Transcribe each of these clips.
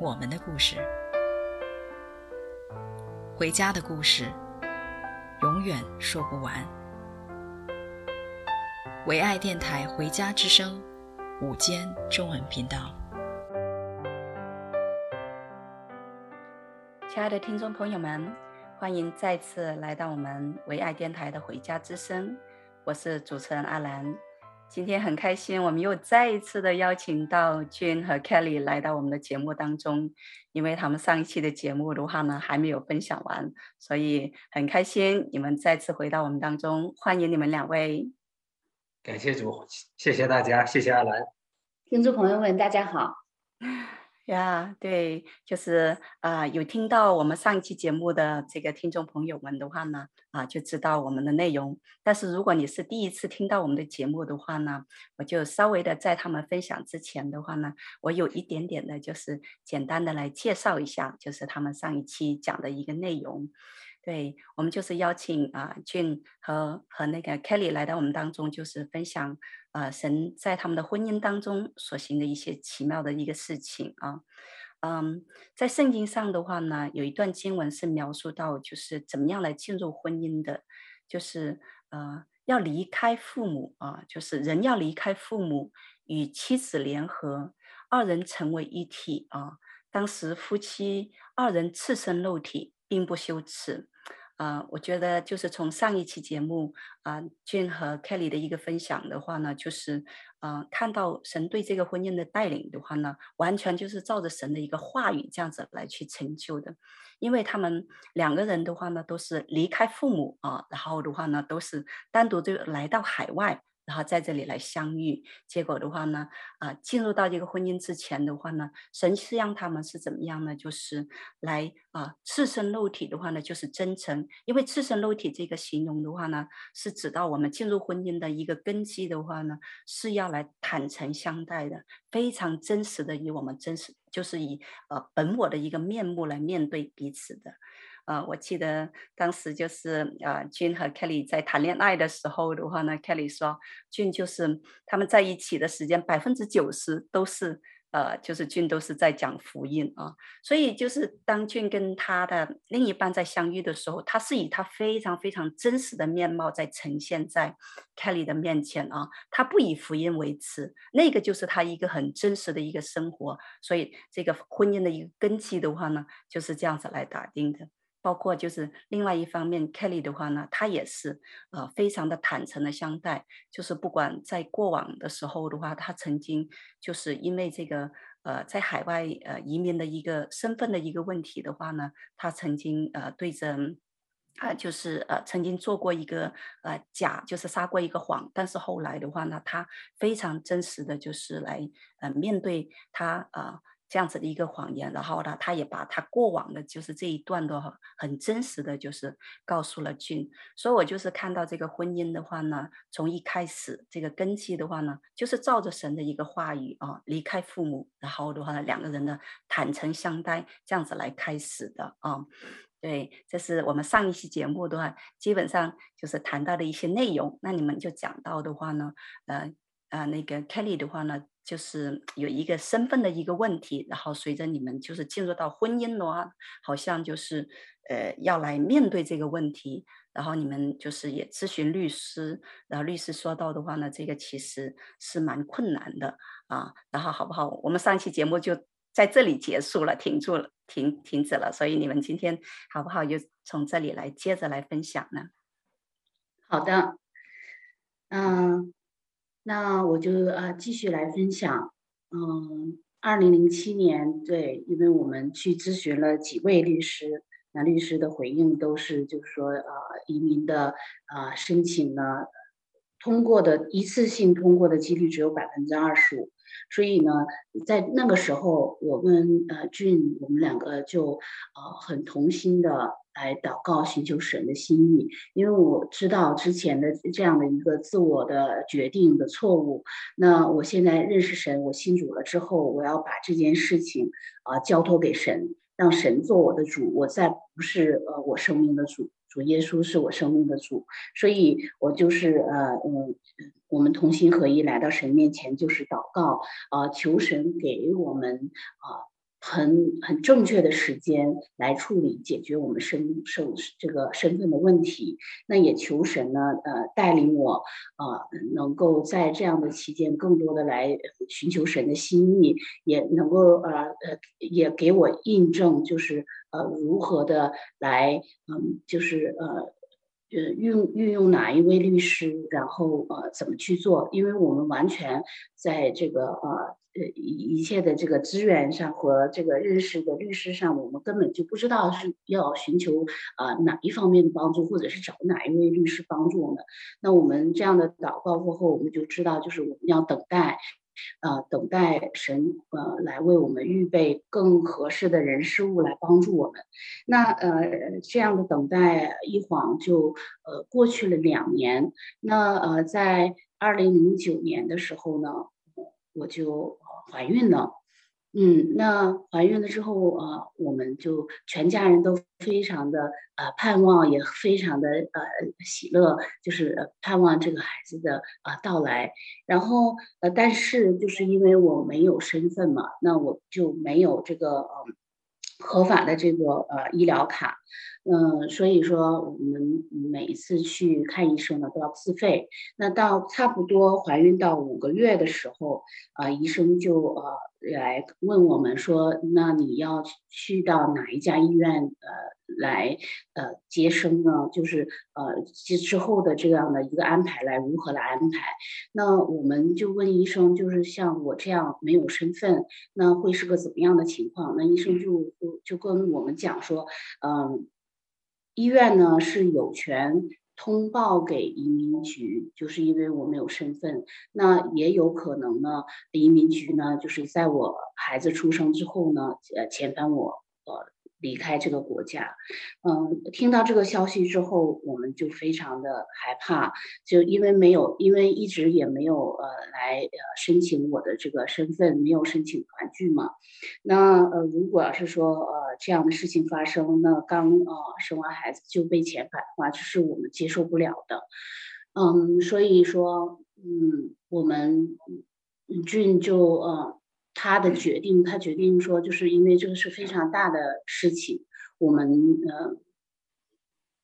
我们的故事，回家的故事，永远说不完。唯爱电台《回家之声》午间中文频道，亲爱的听众朋友们，欢迎再次来到我们唯爱电台的《回家之声》，我是主持人阿兰。今天很开心，我们又再一次的邀请到君和 Kelly 来到我们的节目当中，因为他们上一期的节目的话呢还没有分享完，所以很开心你们再次回到我们当中，欢迎你们两位。感谢主，谢谢大家，谢谢阿兰。听众朋友们，大家好。呀对，就是啊、有听到我们上一期节目的这个听众朋友们的话呢，啊，就知道我们的内容。但是如果你是第一次听到我们的节目的话呢，我就稍微的在他们分享之前的话呢，我有一点点的，就是简单的来介绍一下，就是他们上一期讲的一个内容。对，我们就是邀请啊，俊和和那个 Kelly 来到我们当中，就是分享啊，神在他们的婚姻当中所行的一些奇妙的一个事情啊。嗯，在圣经上的话呢，有一段经文是描述到，就是怎么样来进入婚姻的，就是呃，要离开父母啊，就是人要离开父母，与妻子联合，二人成为一体啊。当时夫妻二人赤身露体，并不羞耻。啊、我觉得就是从上一期节目啊，俊、和 Kelly 的一个分享的话呢，就是啊、看到神对这个婚姻的带领的话呢，完全就是照着神的一个话语这样子来去成就的，因为他们两个人的话呢，都是离开父母啊，然后的话呢，都是单独就来到海外。然后在这里来相遇，结果的话呢，啊，进入到这个婚姻之前的话呢，神是让他们是怎么样呢？就是来啊，赤身肉体的话呢，就是真诚。因为赤身肉体这个形容的话呢，是指到我们进入婚姻的一个根基的话呢，是要来坦诚相待的，非常真实的以我们真实，就是以呃本我的一个面目来面对彼此的。啊、呃，我记得当时就是呃，俊和 Kelly 在谈恋爱的时候的话呢，Kelly 说，俊就是他们在一起的时间百分之九十都是呃，就是俊都是在讲福音啊。所以就是当俊跟他的另一半在相遇的时候，他是以他非常非常真实的面貌在呈现在 Kelly 的面前啊，他不以福音为耻，那个就是他一个很真实的一个生活。所以这个婚姻的一个根基的话呢，就是这样子来打定的。包括就是另外一方面，Kelly 的话呢，他也是呃非常的坦诚的相待，就是不管在过往的时候的话，他曾经就是因为这个呃在海外呃移民的一个身份的一个问题的话呢，他曾经呃对着啊、呃、就是呃曾经做过一个呃假，就是撒过一个谎，但是后来的话呢，他非常真实的就是来呃面对他啊。呃这样子的一个谎言，然后呢，他也把他过往的，就是这一段的很真实的就是告诉了俊，所以我就是看到这个婚姻的话呢，从一开始这个根基的话呢，就是照着神的一个话语啊，离开父母，然后的话呢，两个人呢坦诚相待，这样子来开始的啊，对，这是我们上一期节目的话，基本上就是谈到的一些内容，那你们就讲到的话呢，呃呃，那个 Kelly 的话呢。就是有一个身份的一个问题，然后随着你们就是进入到婚姻的话，好像就是呃要来面对这个问题，然后你们就是也咨询律师，然后律师说到的话呢，这个其实是蛮困难的啊。然后好不好？我们上期节目就在这里结束了，停住了，停停止了。所以你们今天好不好？就从这里来接着来分享呢？好的，嗯。那我就啊继续来分享，嗯，二零零七年，对，因为我们去咨询了几位律师，那律师的回应都是就是说，呃，移民的啊、呃、申请呢，通过的一次性通过的几率只有百分之二十五，所以呢，在那个时候，我跟呃俊，我们两个就呃很同心的来祷告，寻求神的心意。因为我知道之前的这样的一个自我的决定的错误，那我现在认识神，我信主了之后，我要把这件事情啊、交托给神，让神做我的主，我再不是呃我生命的主。主耶稣是我生命的主，所以我就是呃嗯，我们同心合一来到神面前，就是祷告啊、求神给我们啊。很很正确的时间来处理解决我们身身这个身份的问题，那也求神呢，呃，带领我，呃，能够在这样的期间更多的来寻求神的心意，也能够呃呃，也给我印证，就是呃如何的来，嗯，就是呃呃运运用哪一位律师，然后呃怎么去做，因为我们完全在这个呃。呃，一一切的这个资源上和这个认识的律师上，我们根本就不知道是要寻求啊、呃、哪一方面的帮助，或者是找哪一位律师帮助我们。那我们这样的祷告过后，我们就知道，就是我们要等待，呃，等待神呃来为我们预备更合适的人事物来帮助我们。那呃这样的等待一晃就呃过去了两年。那呃在二零零九年的时候呢，我就。怀孕了，嗯，那怀孕了之后啊、我们就全家人都非常的呃盼望，也非常的呃喜乐，就是盼望这个孩子的啊、呃、到来。然后呃，但是就是因为我没有身份嘛，那我就没有这个呃合法的这个呃医疗卡。嗯，所以说我们每一次去看医生呢，都要自费。那到差不多怀孕到五个月的时候，啊、医生就呃来问我们说，那你要去到哪一家医院呃来呃接生呢？就是呃之之后的这样的一个安排来如何来安排？那我们就问医生，就是像我这样没有身份，那会是个怎么样的情况？那医生就就就跟我们讲说，嗯。医院呢是有权通报给移民局，就是因为我没有身份，那也有可能呢，移民局呢就是在我孩子出生之后呢，呃，遣返我，呃。离开这个国家，嗯，听到这个消息之后，我们就非常的害怕，就因为没有，因为一直也没有呃来呃申请我的这个身份，没有申请团聚嘛。那呃，如果要是说呃这样的事情发生，那刚呃生完孩子就被遣返的话，这是我们接受不了的。嗯，所以说，嗯，我们俊就呃。他的决定，他决定说，就是因为这个是非常大的事情，我们呃，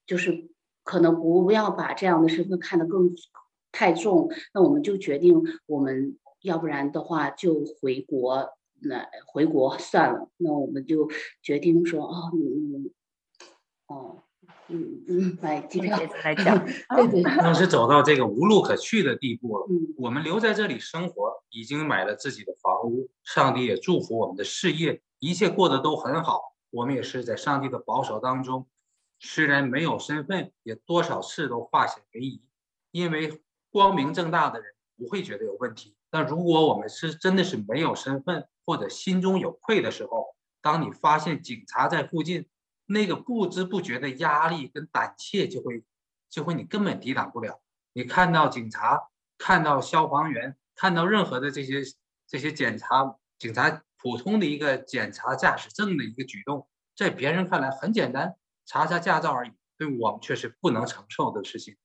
就是可能不要把这样的身份看得更太重，那我们就决定，我们要不然的话就回国，那回国算了，那我们就决定说，哦，嗯，哦。嗯嗯，买机票来讲，对对，当时走到这个无路可去的地步了。嗯，我们留在这里生活，已经买了自己的房屋，上帝也祝福我们的事业，一切过得都很好。我们也是在上帝的保守当中，虽然没有身份，也多少次都化险为夷。因为光明正大的人不会觉得有问题，但如果我们是真的是没有身份，或者心中有愧的时候，当你发现警察在附近。那个不知不觉的压力跟胆怯就会，就会你根本抵挡不了。你看到警察，看到消防员，看到任何的这些这些检查，警察普通的一个检查驾驶证的一个举动，在别人看来很简单，查查驾照而已，对我们却是不能承受的事情。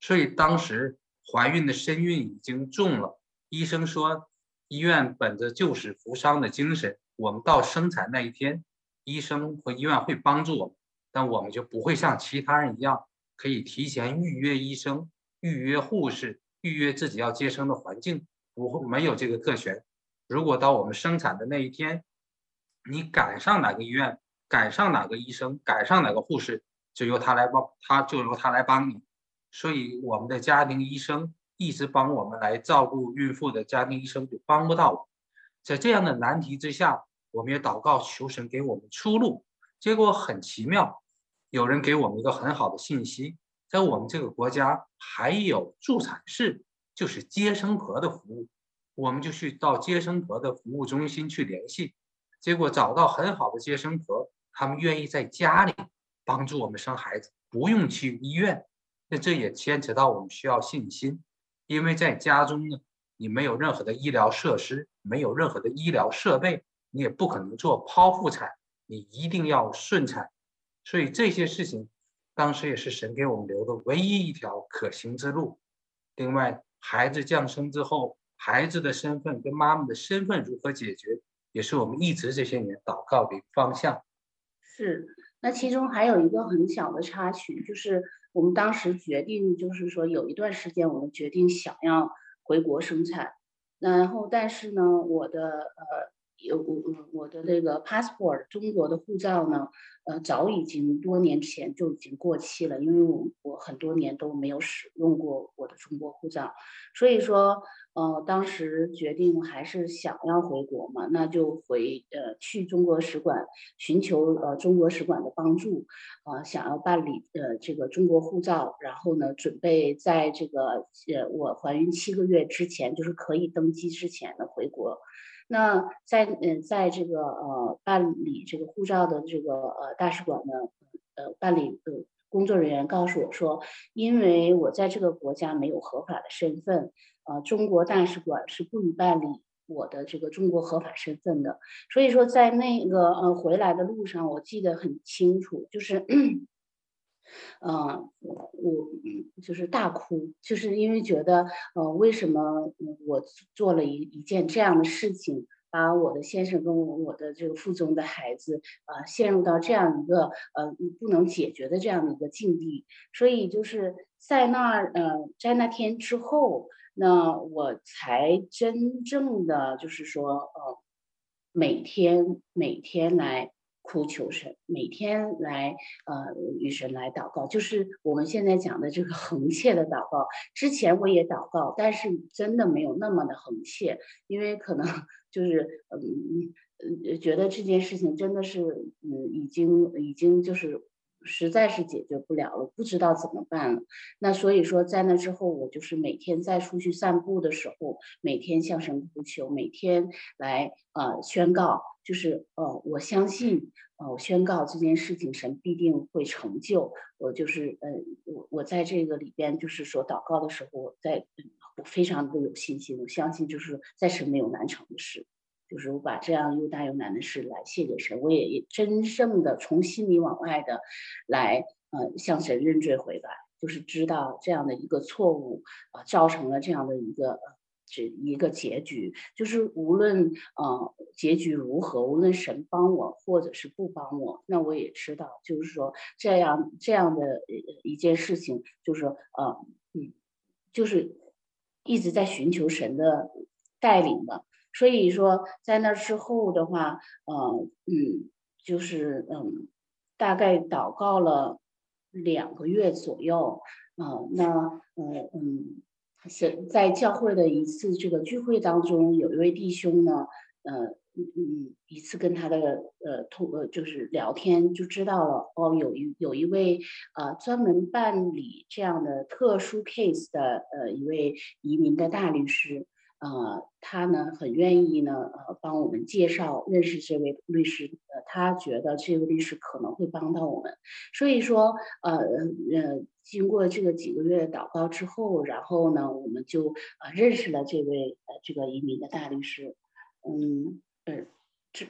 所以当时怀孕的身孕已经重了，医生说医院本着救死扶伤的精神，我们到生产那一天。医生和医院会帮助我们，但我们就不会像其他人一样，可以提前预约医生、预约护士、预约自己要接生的环境，不会没有这个特权。如果到我们生产的那一天，你赶上哪个医院，赶上哪个医生，赶上哪个护士，就由他来帮，他就由他来帮你。所以我们的家庭医生一直帮我们来照顾孕妇的家庭医生就帮不到我。在这样的难题之下。我们也祷告求神给我们出路，结果很奇妙，有人给我们一个很好的信息，在我们这个国家还有助产士，就是接生婆的服务。我们就去到接生婆的服务中心去联系，结果找到很好的接生婆，他们愿意在家里帮助我们生孩子，不用去医院。那这也牵扯到我们需要信心，因为在家中呢，你没有任何的医疗设施，没有任何的医疗设备，你也不可能做剖腹产，你一定要顺产。所以这些事情，当时也是神给我们留的唯一一条可行之路。另外，孩子降生之后，孩子的身份跟妈妈的身份如何解决，也是我们一直这些年祷告的方向。是，那其中还有一个很小的插曲，就是我们当时决定，就是说有一段时间我们决定想要回国生产，然后但是呢，我的呃。有我我我的那个 passport 中国的护照呢，呃，早已经多年前就已经过期了，因为我我很多年都没有使用过我的中国护照，所以说，呃，当时决定还是想要回国嘛，那就回呃去中国使馆寻求呃中国使馆的帮助，呃，想要办理呃这个中国护照，然后呢，准备在这个呃我怀孕七个月之前，就是可以登机之前呢回国。那在嗯，在这个呃办理这个护照的这个呃大使馆呢，呃办理的工作人员告诉我说，因为我在这个国家没有合法的身份，呃中国大使馆是不予办理我的这个中国合法身份的，所以说在那个呃回来的路上，我记得很清楚，就是。嗯，我就是大哭，就是因为觉得，呃，为什么我做了一一件这样的事情，把我的先生跟我的这个腹中的孩子，呃，陷入到这样一个呃不能解决的这样的一个境地，所以就是在那呃在那天之后，那我才真正的就是说，呃，每天每天来。哭求神，每天来呃与神来祷告，就是我们现在讲的这个恒切的祷告。之前我也祷告，但是真的没有那么的恒切，因为可能就是嗯嗯觉得这件事情真的是嗯已经已经就是。实在是解决不了了，不知道怎么办了。那所以说，在那之后，我就是每天在出去散步的时候，每天向神呼求，每天来呃宣告，就是呃我相信呃我宣告这件事情，神必定会成就。我就是呃我我在这个里边就是说祷告的时候，我在我非常的有信心，我相信就是在神没有难成的事。就是我把这样又大又难的事来谢给神，我也真正的从心里往外的来呃向神认罪悔改，就是知道这样的一个错误啊、造成了这样的一个这一个结局，就是无论呃结局如何，无论神帮我或者是不帮我，那我也知道，就是说这样这样的一件事情，就是说呃嗯，就是一直在寻求神的带领的。所以说，在那之后的话，呃，嗯，就是嗯，大概祷告了两个月左右，啊、呃，那呃嗯，是在教会的一次这个聚会当中，有一位弟兄呢，呃嗯嗯，一次跟他的呃通呃就是聊天，就知道了哦，有一有一位呃专门办理这样的特殊 case 的呃一位移民的大律师。呃，他呢很愿意呢，呃，帮我们介绍认识这位律师。呃，他觉得这位律师可能会帮到我们，所以说，呃呃，经过这个几个月的祷告之后，然后呢，我们就呃认识了这位呃这个移民的大律师。嗯，呃，这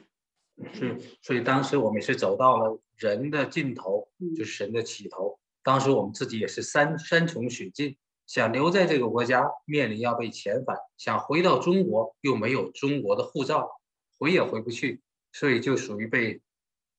是，所以当时我们也是走到了人的尽头，就是神的起头。当时我们自己也是山山穷水尽。想留在这个国家，面临要被遣返；想回到中国，又没有中国的护照，回也回不去，所以就属于被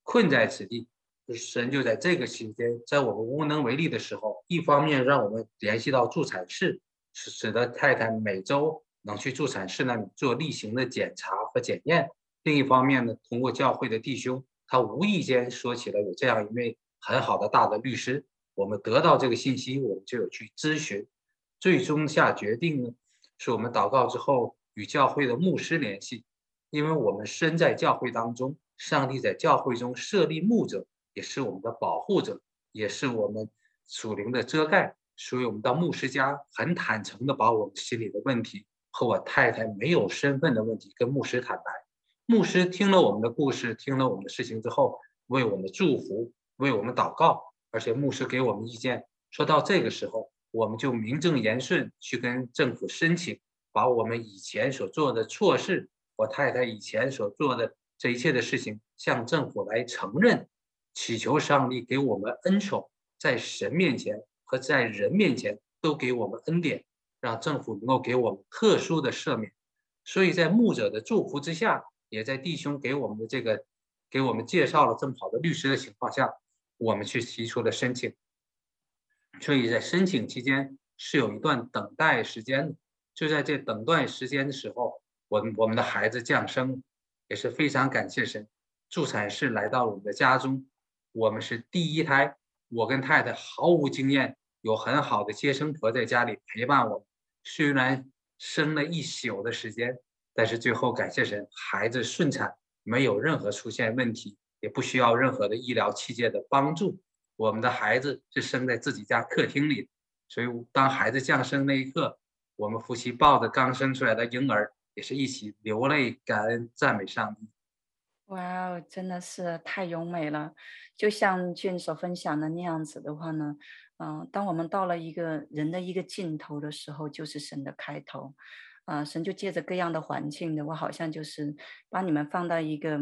困在此地。神就在这个期间，在我们无能为力的时候，一方面让我们联系到助产士，使使得太太每周能去助产士那里做例行的检查和检验；另一方面呢，通过教会的弟兄，他无意间说起了有这样一位很好的大的律师，我们得到这个信息，我们就有去咨询。最终下决定呢，是我们祷告之后与教会的牧师联系，因为我们身在教会当中，上帝在教会中设立牧者，也是我们的保护者，也是我们属灵的遮盖，所以我们到牧师家很坦诚地把我们心里的问题和我太太没有身份的问题跟牧师坦白。牧师听了我们的故事，听了我们的事情之后，为我们祝福，为我们祷告，而且牧师给我们意见，说到这个时候，我们就名正言顺去跟政府申请，把我们以前所做的错事，我太太以前所做的这一切的事情，向政府来承认，祈求上帝给我们恩宠，在神面前和在人面前都给我们恩典，让政府能够给我们特殊的赦免。所以在牧者的祝福之下。也在弟兄给我们的这个，给我们介绍了这么好的律师的情况下，我们去提出了申请。所以在申请期间是有一段等待时间的。就在这等待时间的时候，我们我们的孩子降生，也是非常感谢神，助产士来到了我们的家中，我们是第一胎。我跟太太毫无经验，有很好的接生婆在家里陪伴我，虽然生了一宿的时间。但是最后感谢神，孩子顺产，没有任何出现问题，也不需要任何的医疗器械的帮助。我们的孩子是生在自己家客厅里，所以当孩子降生那一刻，我们夫妻抱着刚生出来的婴儿，也是一起流泪感恩赞美上帝。哇哦，真的是太优美了！就像俊所分享的那样子的话呢，嗯、当我们到了一个人的一个尽头的时候，就是神的开头。啊，神就借着各样的环境的，我好像就是把你们放到一个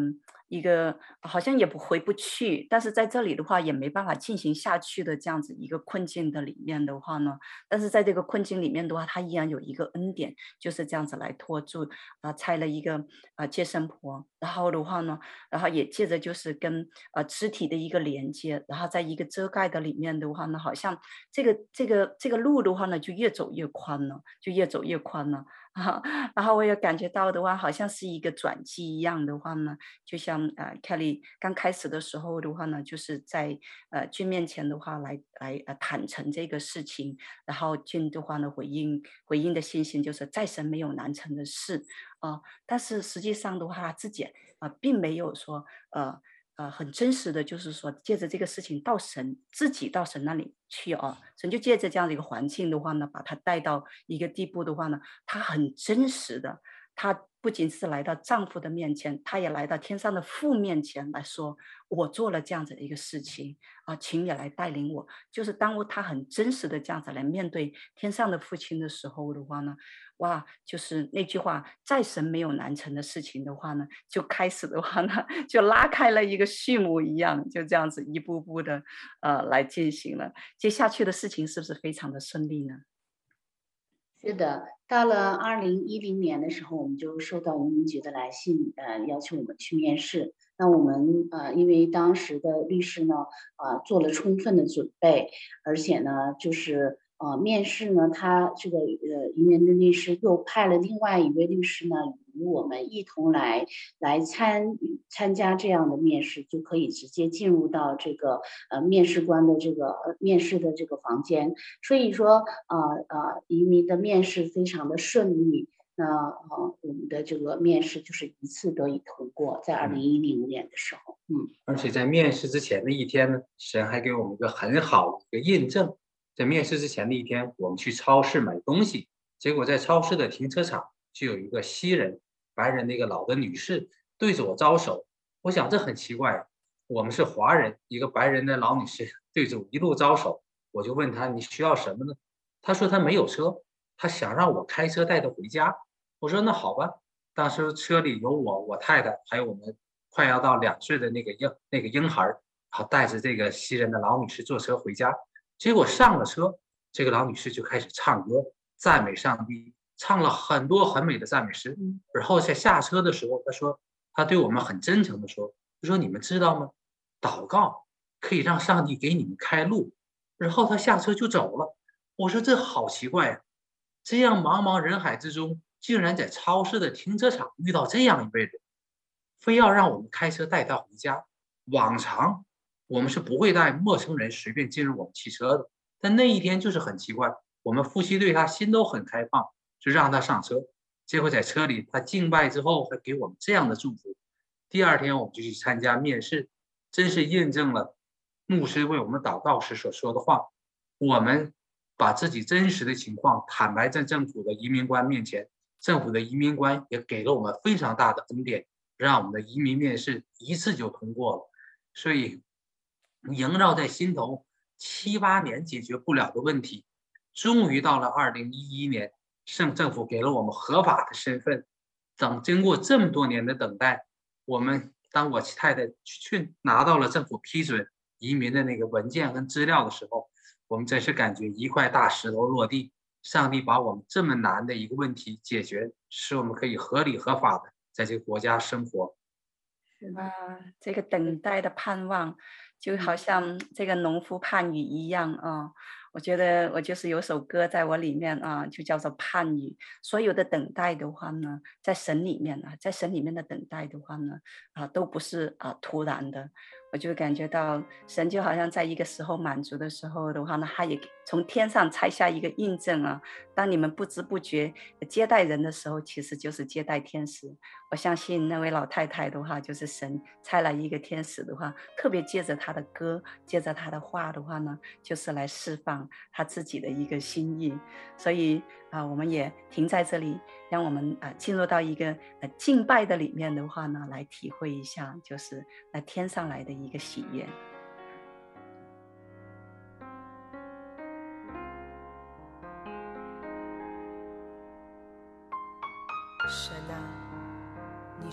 一个，好像也不回不去，但是在这里的话也没办法进行下去的这样子一个困境的里面的话呢，但是在这个困境里面的话，他依然有一个恩典，就是这样子来托住啊，拆了一个啊接生婆，然后的话呢，然后也借着就是跟啊肢体的一个连接，然后在一个遮盖的里面的话呢，好像这个这个这个路的话呢，就越走越宽了，就越走越宽了。啊，然后我也感觉到的话，好像是一个转机一样的话呢，就像呃，Kelly 刚开始的时候的话呢，就是在呃俊面前的话来来呃坦诚这个事情，然后俊的话呢回应回应的信心就是在神没有难成的事啊，但是实际上的话他自己啊，并没有说呃。呃，很真实的就是说，借着这个事情到神自己到神那里去啊，神就借着这样的一个环境的话呢，把他带到一个地步的话呢，他很真实的，他不仅是来到丈夫的面前，他也来到天上的父面前来说，我做了这样子的一个事情啊，请你来带领我。就是当他很真实的这样子来面对天上的父亲的时候的话呢。哇，就是那句话，再神没有难成的事情的话呢，就开始的话呢，就拉开了一个序幕一样，就这样子一步步的呃来进行了。接下去的事情是不是非常的顺利呢？是的，到了二零一零年的时候，我们就收到移民局的来信，呃，要求我们去面试。那我们呃，因为当时的律师呢，呃，做了充分的准备，而且呢，就是。呃，面试呢，他这个呃移民的律师又派了另外一位律师呢，与我们一同来来参参加这样的面试，就可以直接进入到这个呃面试官的这个呃面试的这个房间。所以说，呃呃，移民的面试非常的顺利。那呃，我们的这个面试就是一次得以通过，在二零一零年的时候，嗯。而且在面试之前的一天呢，神还给我们一个很好的一个印证。在面试之前的一天，我们去超市买东西，结果在超市的停车场就有一个西人、白人的一个老的女士对着我招手。我想这很奇怪，我们是华人，一个白人的老女士对着我一路招手，我就问她，你需要什么呢？她说她没有车，她想让我开车带她回家。我说那好吧。当时车里有我、我太太，还有我们快要到两岁的那个婴那个婴孩，然后带着这个西人的老女士坐车回家。结果上了车，这个老女士就开始唱歌赞美上帝，唱了很多很美的赞美诗。然后在下车的时候，她说：“她对我们很真诚的说，她说你们知道吗？祷告可以让上帝给你们开路。”然后她下车就走了。我说这好奇怪呀，这样茫茫人海之中，竟然在超市的停车场遇到这样一位人，非要让我们开车带她回家。往常。我们是不会带陌生人随便进入我们汽车的，但那一天就是很奇怪，我们夫妻对他心都很开放，就让他上车。结果在车里他敬拜之后，还给我们这样的祝福。第二天我们就去参加面试，真是印证了牧师为我们祷告时所说的话。我们把自己真实的情况坦白在政府的移民官面前，政府的移民官也给了我们非常大的恩典，让我们的移民面试一次就通过了。所以，萦绕在心头七八年解决不了的问题，终于到了二零一一年，省政府给了我们合法的身份。等经过这么多年的等待，我们当我太太去拿到了政府批准移民的那个文件跟资料的时候，我们真是感觉一块大石头落地。上帝把我们这么难的一个问题解决，使我们可以合理合法的在这个国家生活。是吧？这个等待的盼望，就好像这个农夫盼雨一样啊。我觉得我就是有首歌在我里面啊，就叫做盼雨。所有的等待的话呢，在神里面啊，在神里面的等待的话呢，啊，都不是啊突然的。我就感觉到神就好像在一个时候满足的时候的话呢，他也从天上拆下一个印证啊。当你们不知不觉接待人的时候，其实就是接待天使。我相信那位老太太的话，就是神拆了一个天使的话，特别借着她的歌，借着她的话的话呢，就是来释放她自己的一个心意。所以啊，我们也停在这里。让我们啊进入到一个呃敬拜的里面的话呢，来体会一下，就是那天上来的一个喜悦。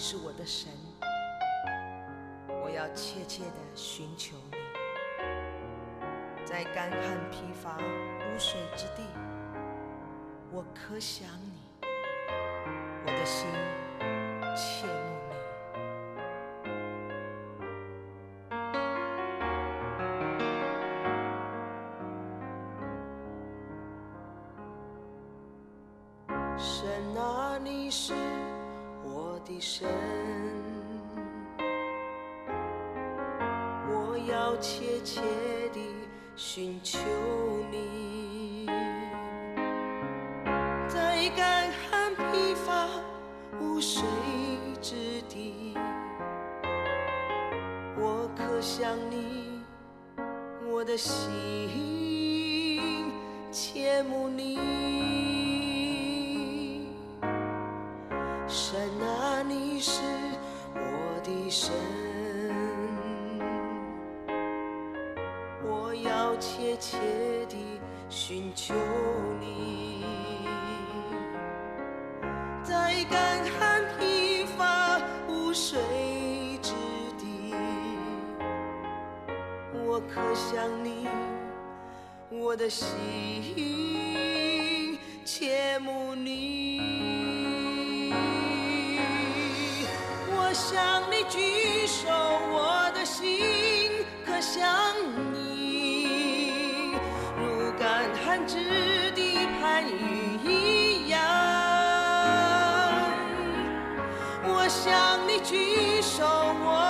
是我的神，我要切切的寻求你，在干旱疲乏无水之地，我可想你。我的心切慕你，神啊，你是的神，我要切切地寻求你，在干旱。疲乏、无水之地，我可想你，我的心切慕你。切地寻求你，在干旱。贫乏、无水之地，我可想你，我的心之地盼雨一样。我向你。举手，我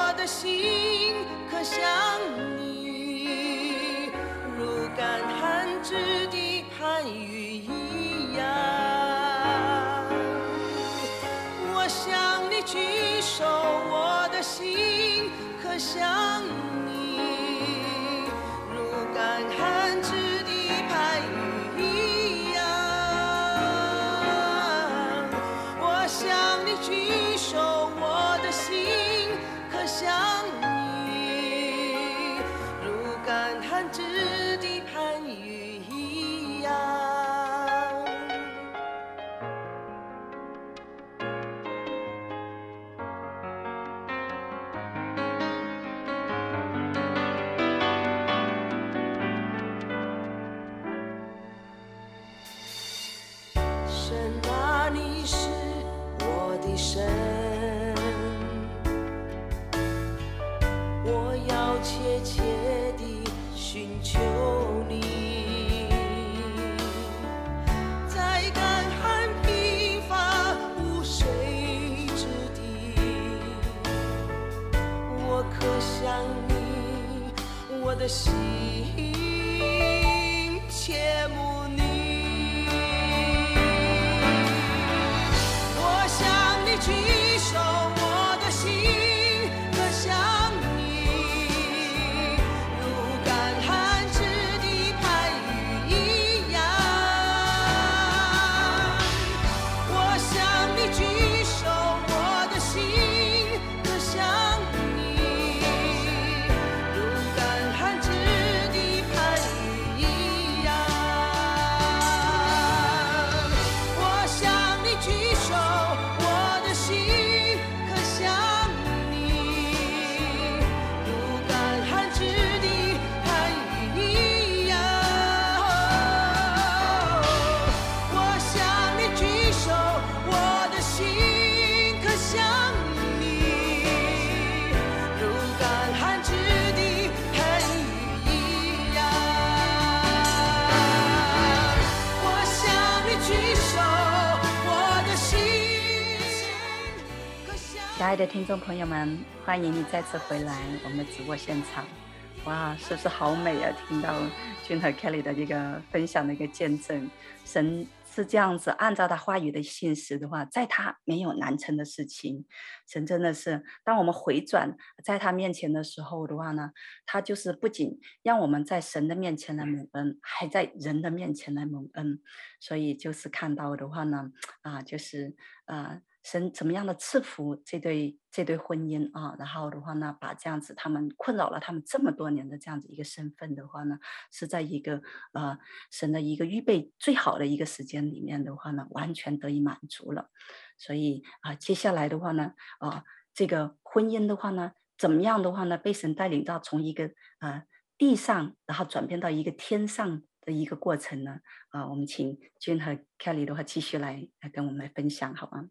亲爱的听众朋友们，欢迎你再次回来我们的直播现场。哇，是不是好美啊？听到君和 Kelly 的一个分享的一个见证，神是这样子，按照他话语的信实的话，在他没有难成的事情。神真的是，当我们回转在他面前的时候的话呢，他就是不仅让我们在神的面前来蒙恩，还在人的面前来蒙恩。所以就是看到的话呢，啊，就是啊。神怎么样的赐福这对这对婚姻啊？然后的话呢，把这样子他们困扰了他们这么多年的这样子一个身份的话呢，是在一个呃神的一个预备最好的一个时间里面的话呢，完全得以满足了。所以啊、接下来的话呢，啊、这个婚姻的话呢，怎么样的话呢，被神带领到从一个、呃、地上，然后转变到一个天上的一个过程呢？啊、我们请君和 Kelly 的话继续来来跟我们来分享，好吗？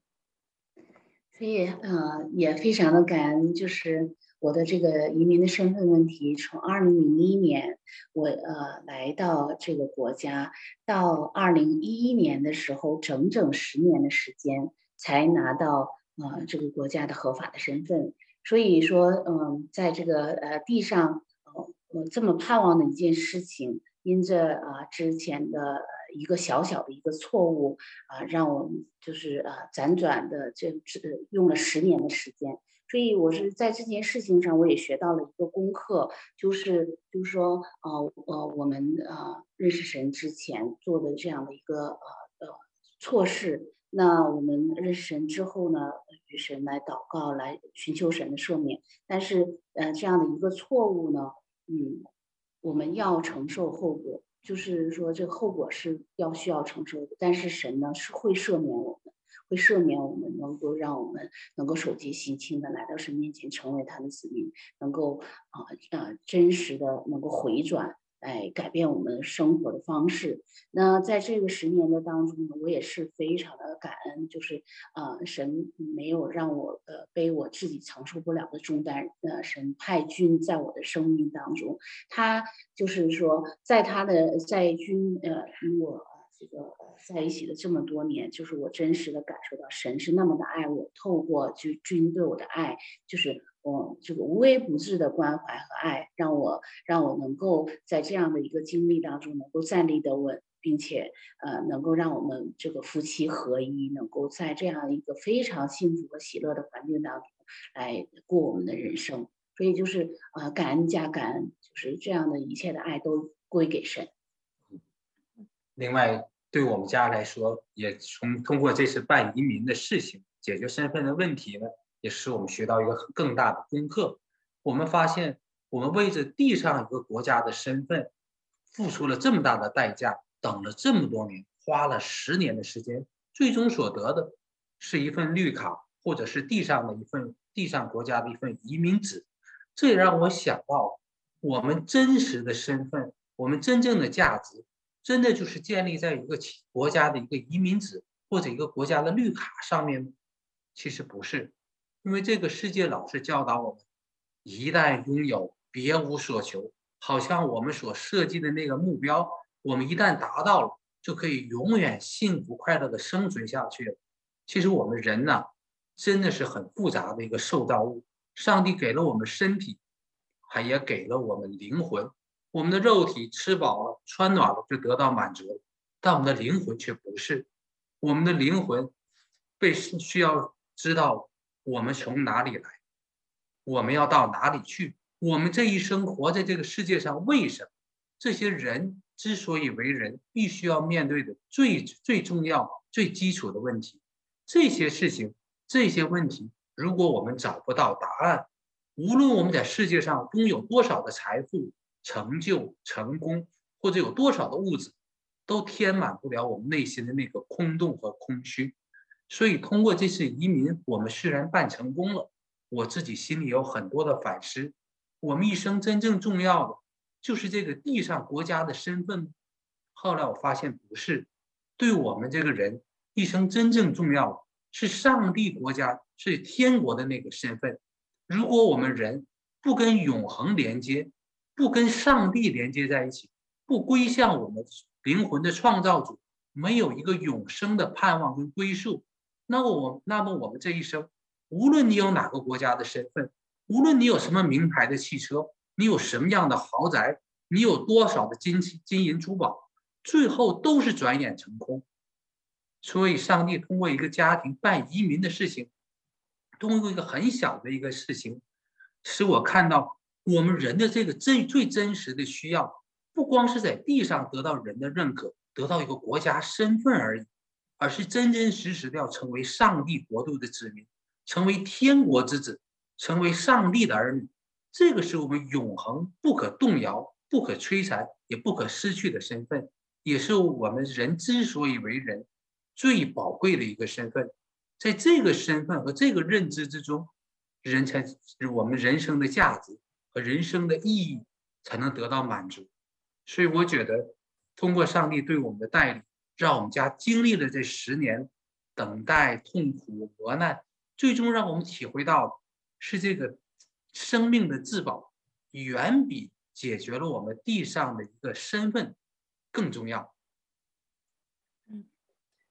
所以，呃，也非常的感恩，就是我的这个移民的身份问题，从二零零一年我呃来到这个国家，到二零一一年的时候，整整十年的时间才拿到呃这个国家的合法的身份。所以说，嗯、在这个呃地上，呃，这么盼望的一件事情，因着啊、之前的。一个小小的一个错误啊，让我们就是啊辗转的这这用了十年的时间，所以我是在这件事情上我也学到了一个功课，就是就是说呃呃我们啊认识神之前做的这样的一个呃呃错事，那我们认识神之后呢，与神来祷告来寻求神的赦免，但是呃这样的一个错误呢，嗯，我们要承受后果。就是说，这个后果是要需要承受的，但是神呢是会赦免我们，会赦免我们，能够让我们能够手洁心清的来到神面前，成为他的子民，能够啊啊真实的能够回转。哎改变我们生活的方式。那在这个十年的当中呢，我也是非常的感恩，就是、呃，神没有让我呃背我自己承受不了的重担。呃，神派军在我的生命当中，他就是说，在他的在军呃我这个在一起的这么多年，就是我真实的感受到神是那么的爱我，透过就君对我的爱，就是。我这个无微不至的关怀和爱，让我让我能够在这样的一个经历当中能够站立得稳，并且呃能够让我们这个夫妻合一，能够在这样一个非常幸福和喜乐的环境当中来过我们的人生。所以就是呃感恩加感恩，就是这样的一切的爱都归给神。另外，对我们家来说，也从通过这次办移民的事情，解决身份的问题呢。也使我们学到一个更大的功课。我们发现，我们为着地上一个国家的身份，付出了这么大的代价，等了这么多年，花了十年的时间，最终所得的是一份绿卡，或者是地上的一份地上国家的一份移民纸。这也让我想到，我们真实的身份，我们真正的价值，真的就是建立在一个国家的一个移民纸或者一个国家的绿卡上面吗？其实不是。因为这个世界老是教导我们，一旦拥有，别无所求。好像我们所设计的那个目标，我们一旦达到了，就可以永远幸福快乐的生存下去。其实我们人呐，真的是很复杂的一个受造物。上帝给了我们身体，还也给了我们灵魂。我们的肉体吃饱了、穿暖了就得到满足，但我们的灵魂却不是。我们的灵魂被需要知道。我们从哪里来？我们要到哪里去？我们这一生活在这个世界上，为什么？这些人之所以为人，必须要面对的最最重要、最基础的问题，这些事情、这些问题，如果我们找不到答案，无论我们在世界上拥有多少的财富、成就、成功，或者有多少的物质，都填满不了我们内心的那个空洞和空虚。所以，通过这次移民，我们虽然办成功了，我自己心里有很多的反思。我们一生真正重要的，就是这个地上国家的身份。后来我发现不是，对我们这个人一生真正重要的，是上帝国家，是天国的那个身份。如果我们人不跟永恒连接，不跟上帝连接在一起，不归向我们灵魂的创造主，没有一个永生的盼望跟归宿。那么我，那么我们这一生无论你有哪个国家的身份，无论你有什么名牌的汽车，你有什么样的豪宅，你有多少的金金银珠宝，最后都是转眼成空。所以，上帝通过一个家庭办移民的事情，通过一个很小的一个事情，使我看到我们人的这个最最真实的需要，不光是在地上得到人的认可，得到一个国家身份而已，而是真真实实的要成为上帝国度的子民，成为天国之子，成为上帝的儿女。这个是我们永恒不可动摇、不可摧残、也不可失去的身份，也是我们人之所以为人。最宝贵的一个身份，在这个身份和这个认知之中，人才我们人生的价值和人生的意义才能得到满足。所以，我觉得通过上帝对我们的带领，让我们家经历了这十年等待、痛苦、磨难，最终让我们体会到是这个生命的至宝，远比解决了我们地上的一个身份更重要。嗯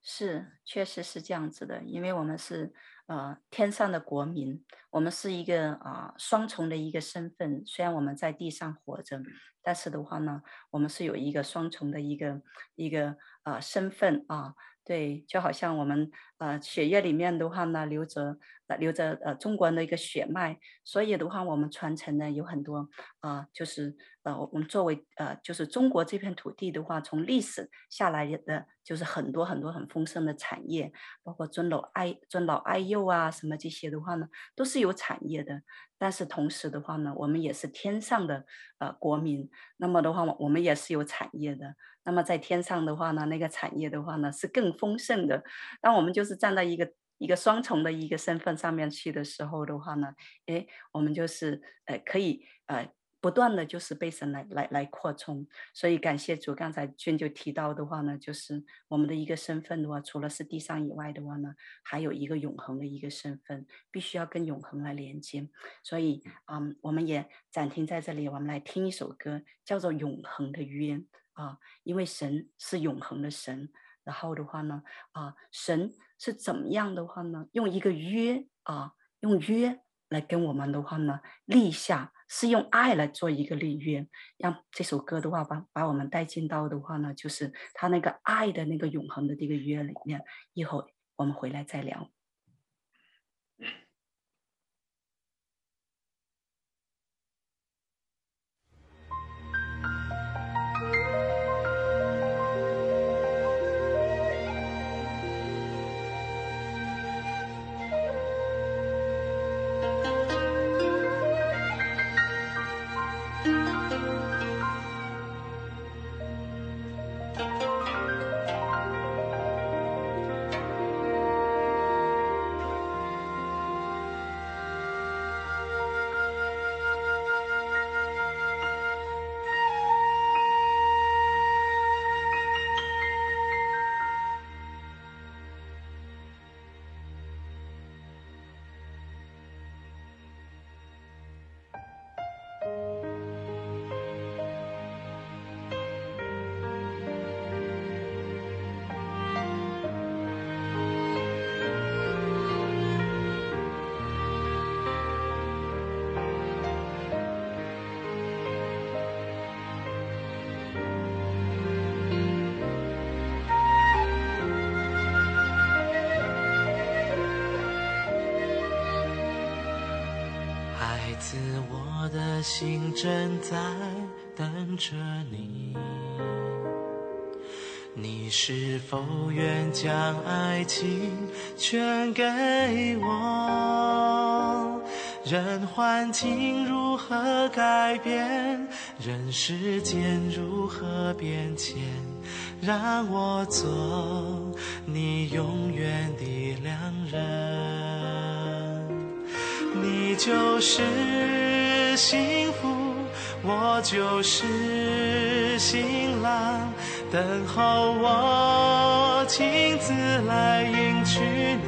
是，确实是这样子的，因为我们是呃天上的国民，我们是一个啊、双重的一个身份。虽然我们在地上活着，但是的话呢，我们是有一个双重的一个一个啊、呃、身份啊。对，就好像我们呃血液里面的话呢，流着流着呃中国人的一个血脉，所以的话，我们传承呢有很多啊、呃，就是呃我们作为呃就是中国这片土地的话，从历史下来的就是很多很多很丰盛的产业，包括尊老爱尊老爱幼啊什么这些的话呢，都是有产业的。但是同时的话呢，我们也是天上的呃国民，那么的话，我们也是有产业的。那么在天上的话呢，那个产业的话呢是更丰盛的。当我们就是站在一个一个双重的一个身份上面去的时候的话呢，诶，我们就是呃可以呃。不断的就是被神来来来扩充，所以感谢主。刚才娟就提到的话呢，就是我们的一个身份的话，除了是地上以外的话呢，还有一个永恒的一个身份，必须要跟永恒来连接。所以，嗯，我们也暂停在这里，我们来听一首歌，叫做《永恒的约》啊，因为神是永恒的神。然后的话呢，啊，神是怎么样的话呢？用一个约啊，用约来跟我们的话呢立下。是用爱来做一个立约，让这首歌的话把把我们带进到的话呢，就是他那个爱的那个永恒的这个约里面。以后我们回来再聊。心正在等着你，你是否愿将爱情全给我？任环境如何改变，任世间如何变迁，让我做你永远的良人，你就是。幸福，我就是新郎，等候我亲自来迎娶你，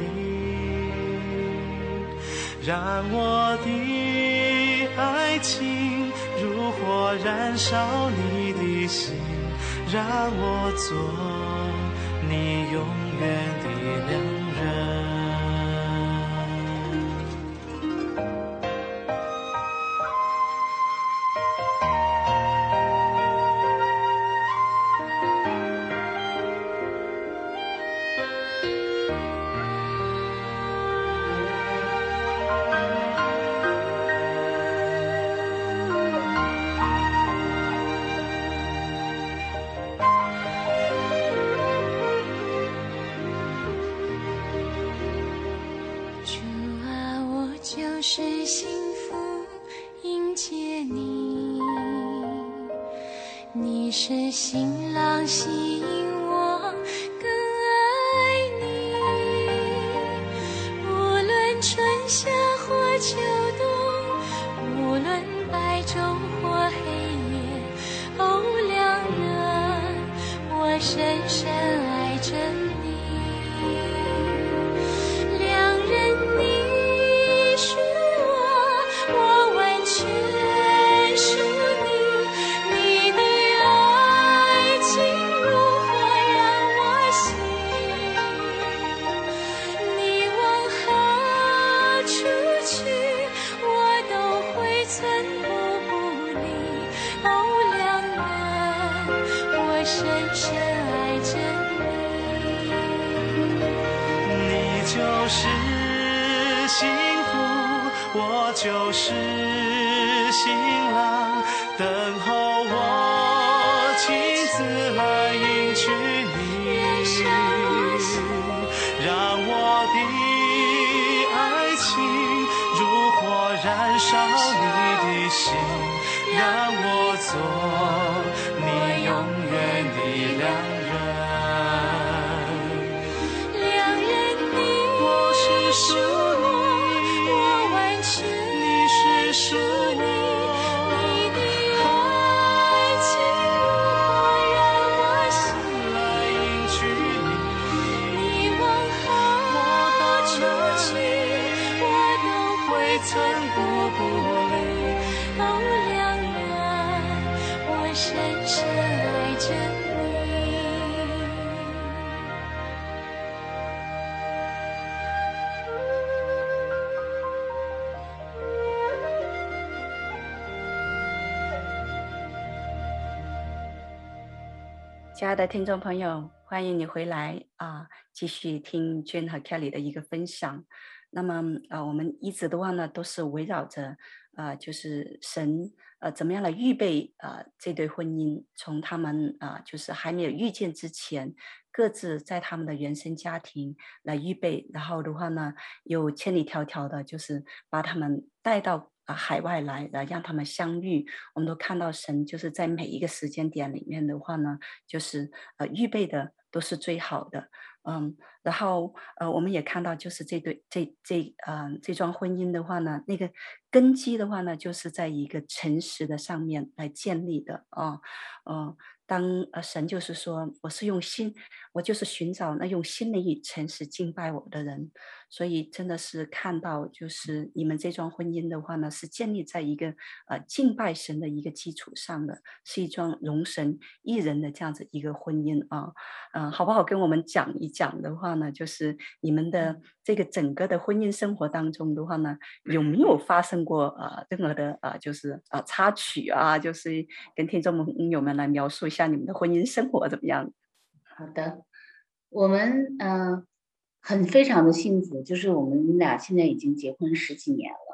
让我的爱情如火燃烧你的心，让我做你永远的良人。爱的听众朋友，欢迎你回来啊！继续听娟和 Kelly 的一个分享。那么啊，我们一直的话呢，都是围绕着啊，就是神呃、怎么样来预备啊这对婚姻，从他们啊，就是还没有遇见之前，各自在他们的原生家庭来预备，然后的话呢，又千里迢迢的，就是把他们带到。海外来，来让他们相遇。我们都看到神就是在每一个时间点里面的话呢，就是呃预备的都是最好的。嗯，然后呃我们也看到就是这对这这、呃、这桩婚姻的话呢，那个根基的话呢，就是在一个诚实的上面来建立的啊，嗯、呃。当呃神就是说，我是用心，我就是寻找那用心灵与诚实敬拜我的人，所以真的是看到，就是你们这桩婚姻的话呢，是建立在一个呃敬拜神的一个基础上的，是一桩容神益人的这样子一个婚姻啊，嗯、好不好？跟我们讲一讲的话呢，就是你们的这个整个的婚姻生活当中的话呢，有没有发生过呃任何的呃就是呃插曲啊？就是跟听众朋友们来描述一下。你们的婚姻生活怎么样？好的，我们嗯、呃、很非常的幸福，就是我们俩现在已经结婚十几年了，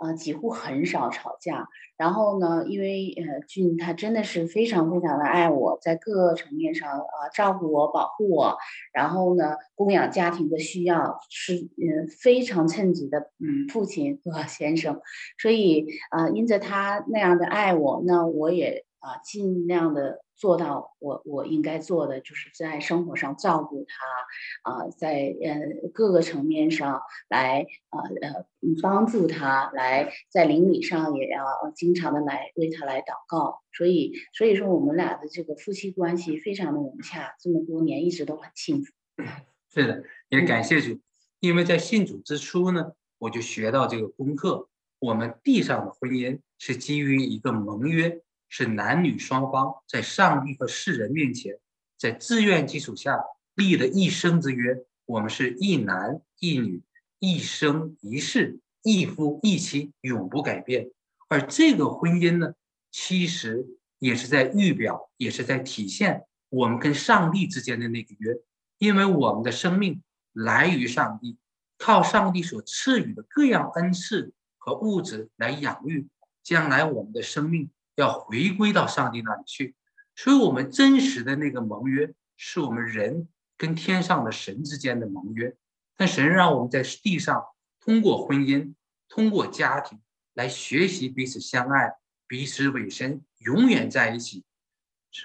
啊，几乎很少吵架。然后呢，因为呃俊他真的是非常非常的爱我，在各个层面上啊、呃、照顾我、保护我，然后呢供养家庭的需要，是嗯非常称职的嗯父亲和先生。所以啊、因着他那样的爱我，那我也啊、呃、尽量的。做到我我应该做的，就是在生活上照顾他，啊、呃，在呃各个层面上来啊呃，呃帮助他，来在邻里上也要经常的来为他来祷告。所以所以说我们俩的这个夫妻关系非常的融洽，这么多年一直都很幸福。是的，也感谢主，因为在信主之初呢，我就学到这个功课，我们地上的婚姻是基于一个盟约。是男女双方在上帝和世人面前，在自愿基础下立了一生之约。我们是一男一女，一生一世，一夫一妻，永不改变。而这个婚姻呢，其实也是在预表，也是在体现我们跟上帝之间的那个约。因为我们的生命来于上帝，靠上帝所赐予的各样恩赐和物质来养育，将来我们的生命。要回归到上帝那里去，所以，我们真实的那个盟约，是我们人跟天上的神之间的盟约。但神让我们在地上通过婚姻通过家庭来学习彼此相爱、彼此委身，永远在一起，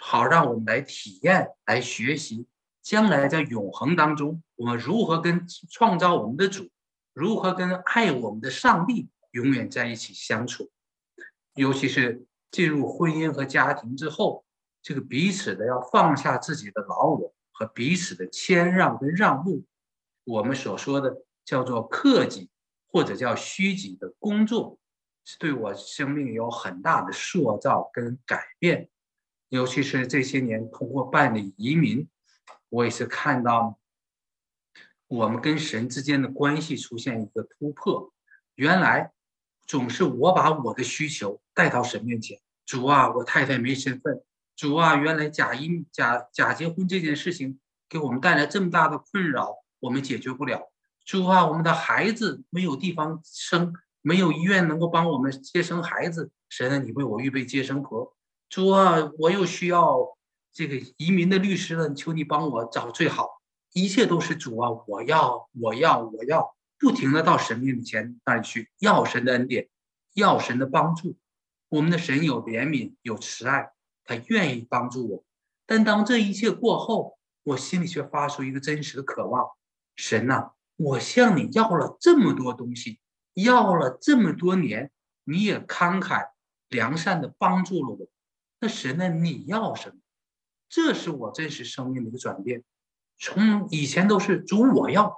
好让我们来体验、来学习，将来在永恒当中，我们如何跟创造我们的主，如何跟爱我们的上帝永远在一起相处。尤其是进入婚姻和家庭之后，这个彼此的要放下自己的老我和彼此的谦让跟让步，我们所说的叫做克己。或者叫虚己的工作，是对我生命有很大的塑造跟改变。尤其是这些年通过办理移民，我也是看到我们跟神之间的关系出现一个突破。原来总是我把我的需求带到神面前，主啊，我太太没身份，主啊，原来假姻假假结婚这件事情给我们带来这么大的困扰，我们解决不了。主啊，我们的孩子没有地方生，没有医院能够帮我们接生孩子。神啊，你为我预备接生婆。主啊，我又需要这个移民的律师了，求你帮我找最好。一切都是主啊，我要，我要，我要，不停的到神面前那里去要神的恩典，要神的帮助。我们的神有怜悯，有慈爱，他愿意帮助我。但当这一切过后，我心里却发出一个真实的渴望：神呐。我向你要了这么多东西，要了这么多年，你也慷慨良善的帮助了我。那神呢？你要什么？这是我真实生命的一个转变。从以前都是主我要，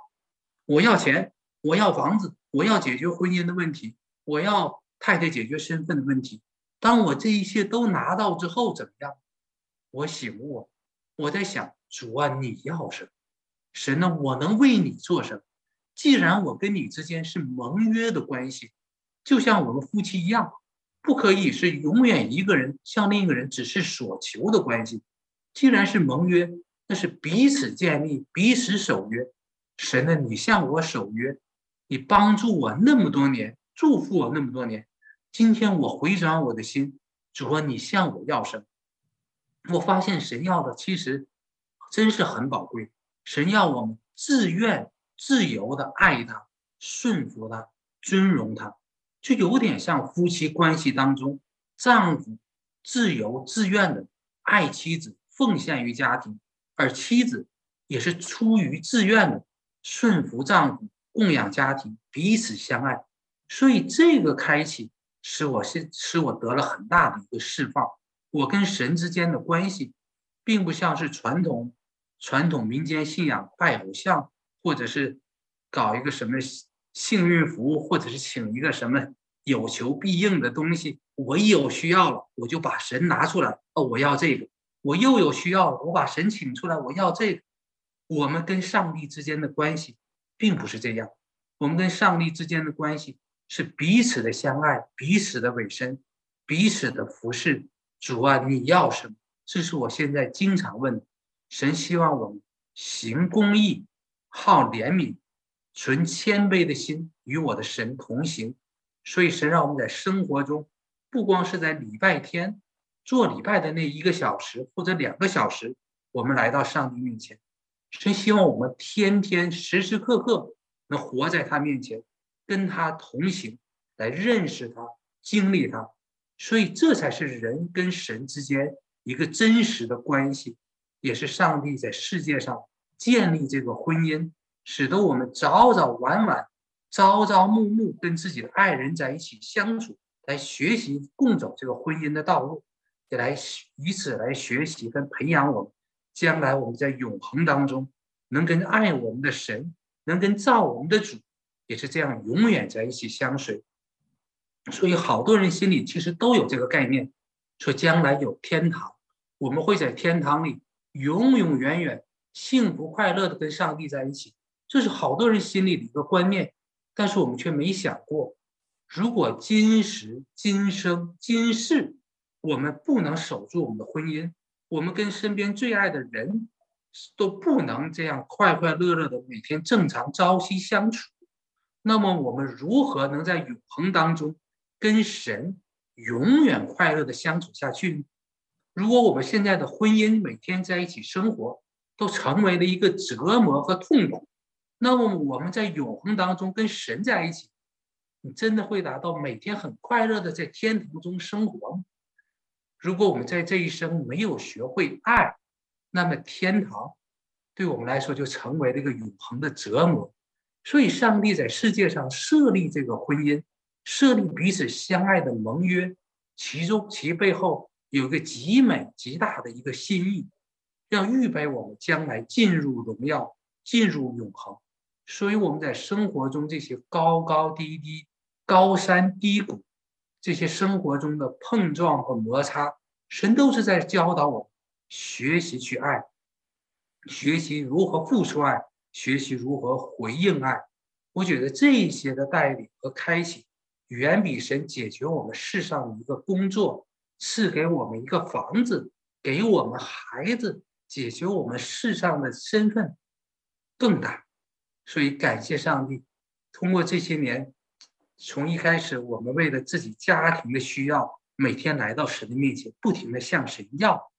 我要钱，我要房子，我要解决婚姻的问题，我要太太解决身份的问题。当我这一切都拿到之后，怎么样？我醒悟，我在想，主啊，你要什么？神呢？我能为你做什么？既然我跟你之间是盟约的关系，就像我们夫妻一样，不可以是永远一个人向另一个人只是所求的关系。既然是盟约，那是彼此建立、彼此守约。神呢，你向我守约，你帮助我那么多年，祝福我那么多年。今天我回转我的心，主啊，你向我要什么？我发现神要的其实真是很宝贵。神要我们自愿。自由的爱他，顺服他，尊荣他，就有点像夫妻关系当中，丈夫自由自愿的爱妻子，奉献于家庭，而妻子也是出于自愿的顺服丈夫，供养家庭，彼此相爱。所以这个开启使我是使我得了很大的一个释放。我跟神之间的关系，并不像是传统传统民间信仰拜偶像。或者是搞一个什么幸运符，或者是请一个什么有求必应的东西。我一有需要了，我就把神拿出来。哦，我要这个。我又有需要了，我把神请出来，我要这个。我们跟上帝之间的关系并不是这样。我们跟上帝之间的关系是彼此的相爱，彼此的委身，彼此的服侍。主啊，你要什么？这是我现在经常问的。神希望我们行公义。好怜悯，存谦卑的心，与我的神同行。所以神让我们在生活中，不光是在礼拜天做礼拜的那一个小时或者两个小时，我们来到上帝面前。神希望我们天天时时刻刻能活在他面前，跟他同行，来认识他，经历他。所以这才是人跟神之间一个真实的关系，也是上帝在世界上。建立这个婚姻，使得我们早早晚晚、朝朝暮暮跟自己的爱人在一起相处，来学习共走这个婚姻的道路，也来以此来学习跟培养我们，将来我们在永恒当中能跟爱我们的神，能跟造我们的主，也是这样永远在一起相随。所以好多人心里其实都有这个概念，说将来有天堂，我们会在天堂里永永远远。幸福快乐的跟上帝在一起，这是好多人心里的一个观念，但是我们却没想过，如果今时今生今世我们不能守住我们的婚姻，我们跟身边最爱的人都不能这样快快乐乐的每天正常朝夕相处，那么我们如何能在永恒当中跟神永远快乐的相处下去呢？如果我们现在的婚姻每天在一起生活，都成为了一个折磨和痛苦，那么我们在永恒当中跟神在一起，你真的会达到每天很快乐的在天堂中生活吗？如果我们在这一生没有学会爱，那么天堂对我们来说就成为了一个永恒的折磨。所以，上帝在世界上设立这个婚姻，设立彼此相爱的盟约，其中其背后有一个极美极大的一个心意，要预备我们将来进入荣耀，进入永恒。所以，我们在生活中这些高高低低、高山低谷，这些生活中的碰撞和摩擦，神都是在教导我们学习去爱，学习如何付出爱，学习如何回应爱。我觉得这一些的带领和开启，远比神解决我们世上的一个工作，赐给我们一个房子，给我们孩子，解决我们世上的身份更大。所以感谢上帝，通过这些年。从一开始，我们为了自己家庭的需要，每天来到神的面前，不停的向神要；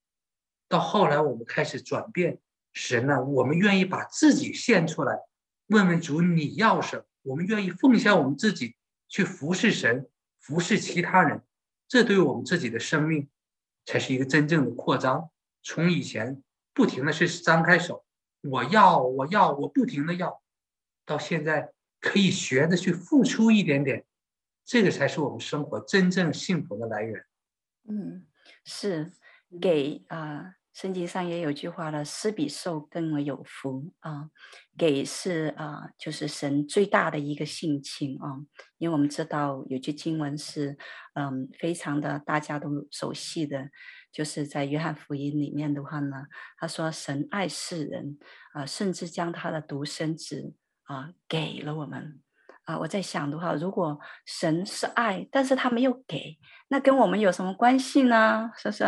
到后来，我们开始转变，神呢，我们愿意把自己献出来，问问主你要什么？我们愿意奉献我们自己去服侍神，服侍其他人。这对我们自己的生命，才是一个真正的扩张。从以前不停的是张开手，我要，我要，我不停的要，到现在。可以学着去付出一点点，这个才是我们生活真正幸福的来源。嗯，是给啊，圣经上也有句话了，施比受更为有福啊。给是啊，就是神最大的一个性情啊。因为我们知道有句经文是嗯，非常的大家都熟悉的，就是在约翰福音里面的话呢，他说神爱世人啊，甚至将他的独生子。啊，给了我们啊！我在想的话，如果神是爱，但是他没有给，那跟我们有什么关系呢？是不是？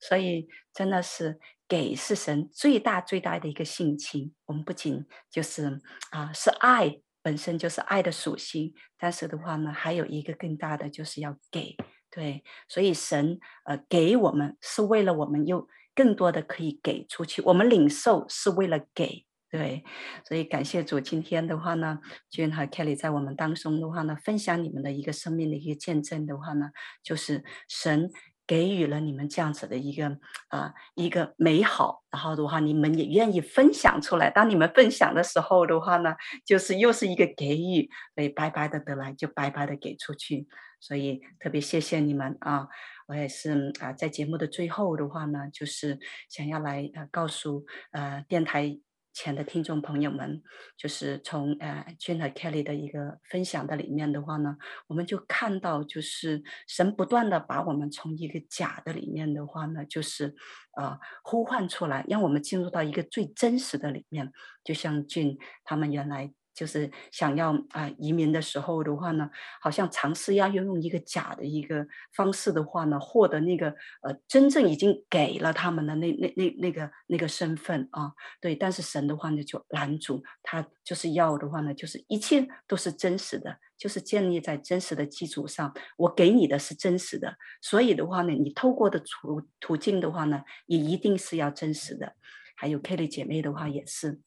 所以真的是给是神最大最大的一个性情。我们不仅就是啊，是爱本身就是爱的属性，但是的话呢，还有一个更大的就是要给。对，所以神呃给我们是为了我们又更多的可以给出去，我们领受是为了给。对，所以感谢主，今天的话呢君和 Kelly 在我们当中的话呢，分享你们的一个生命的一个见证的话呢，就是神给予了你们这样子的一个啊、一个美好，然后的话你们也愿意分享出来。当你们分享的时候的话呢，就是又是一个给予，所以白白的得来就白白的给出去。所以特别谢谢你们啊！我也是啊，在节目的最后的话呢，就是想要来呃告诉呃电台。前的听众朋友们，就是从呃 j e n 和 Kelly 的一个分享的里面的话呢，我们就看到，就是神不断的把我们从一个假的里面的话呢，就是呃呼唤出来，让我们进入到一个最真实的里面，就像 j e n 他们原来。就是想要啊、移民的时候的话呢，好像尝试要用一个假的一个方式的话呢，获得那个呃真正已经给了他们的那那那那个那个身份啊，对。但是神的话呢就拦阻他，就是要的话呢，就是一切都是真实的，就是建立在真实的基础上。我给你的是真实的，所以的话呢，你透过的途途径的话呢，也一定是要真实的。还有 Kelly 姐妹的话也是。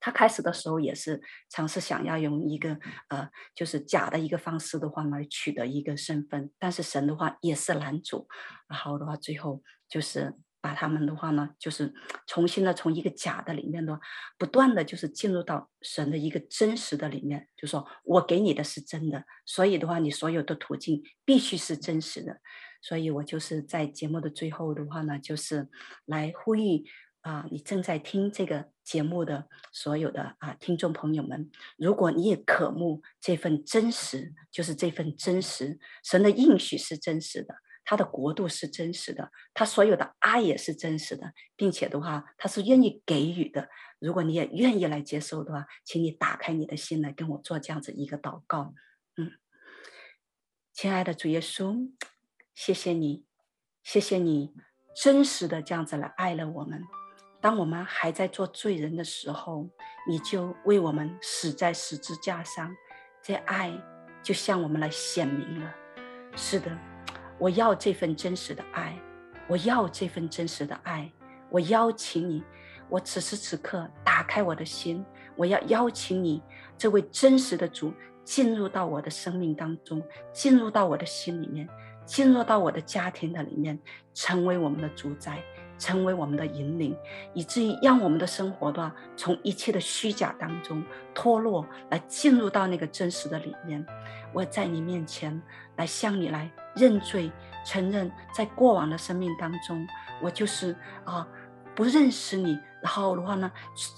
他开始的时候也是尝试想要用一个呃，就是假的一个方式的话来取得一个身份，但是神的话也是拦阻，然后的话最后就是把他们的话呢，就是重新的从一个假的里面的话，不断的就是进入到神的一个真实的里面，就说我给你的是真的，所以的话你所有的途径必须是真实的，所以我就是在节目的最后的话呢，就是来呼吁。啊，你正在听这个节目的所有的啊听众朋友们，如果你也渴慕这份真实，就是这份真实，神的应许是真实的，他的国度是真实的，他所有的爱也是真实的，并且的话，他是愿意给予的。如果你也愿意来接受的话，请你打开你的心来跟我做这样子一个祷告。嗯，亲爱的主耶稣，谢谢你，谢谢你真实的这样子来爱了我们。当我们还在做罪人的时候，你就为我们死在十字架上，这爱就向我们来显明了。是的，我要这份真实的爱，我要这份真实的爱。我邀请你，我此时此刻打开我的心，我要邀请你，这位真实的主进入到我的生命当中，进入到我的心里面，进入到我的家庭的里面，成为我们的主宰。成为我们的引领，以至于让我们的生活的话，从一切的虚假当中脱落，来进入到那个真实的里面。我在你面前来向你来认罪，承认在过往的生命当中，我就是啊不认识你，然后的话呢，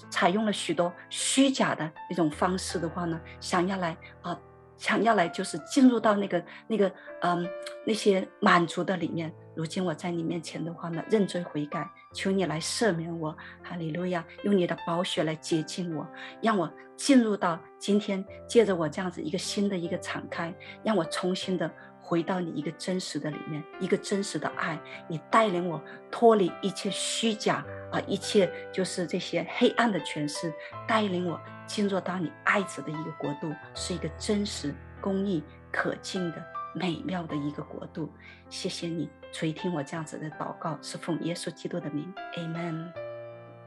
采用了许多虚假的一种方式的话呢，想要来啊。想要来就是进入到那个那个嗯那些满足的里面。如今我在你面前的话呢，认罪悔改，求你来赦免我，哈利路亚，用你的宝血来洁净我，让我进入到今天，借着我这样子一个新的一个敞开，让我重新的回到你一个真实的里面，一个真实的爱，你带领我脱离一切虚假啊，一切就是这些黑暗的诠释，带领我。进入到你爱子的一个国度，是一个真实、公义、可敬的美妙的一个国度。谢谢你垂听我这样子的祷告，是奉耶稣基督的名，Amen。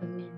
Amen。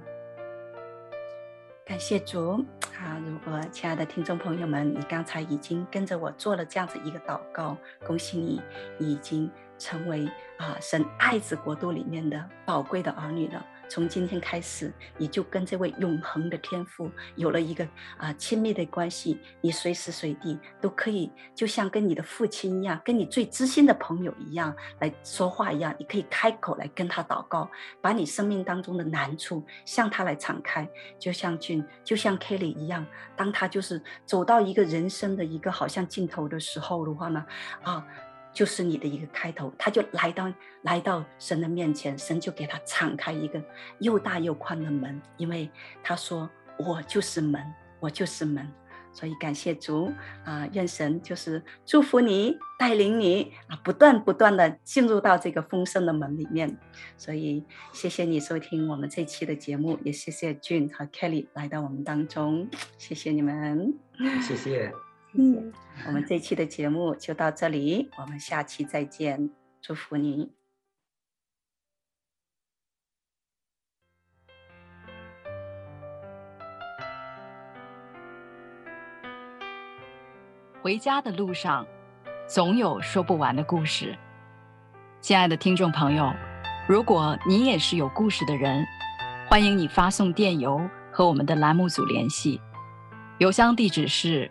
感谢主啊！如果亲爱的听众朋友们，你刚才已经跟着我做了这样子一个祷告，恭喜你，你已经成为啊神爱子国度里面的宝贵的儿女了。从今天开始，你就跟这位永恒的天父有了一个啊亲密的关系。你随时随地都可以，就像跟你的父亲一样，跟你最知心的朋友一样来说话一样。你可以开口来跟他祷告，把你生命当中的难处向他来敞开。就像俊，就像 Kelly 一样，当他就是走到一个人生的一个好像尽头的时候的话呢，啊。就是你的一个开头，他就来到来到神的面前，神就给他敞开一个又大又宽的门，因为他说：“我就是门，我就是门。”所以感谢主啊，愿神就是祝福你，带领你啊，不断不断的进入到这个丰盛的门里面。所以谢谢你收听我们这期的节目，也谢谢 June 和 Kelly 来到我们当中，谢谢你们，谢谢。嗯，我们这期的节目就到这里，我们下期再见，祝福你。回家的路上，总有说不完的故事。亲爱的听众朋友，如果你也是有故事的人，欢迎你发送电邮和我们的栏目组联系，邮箱地址是。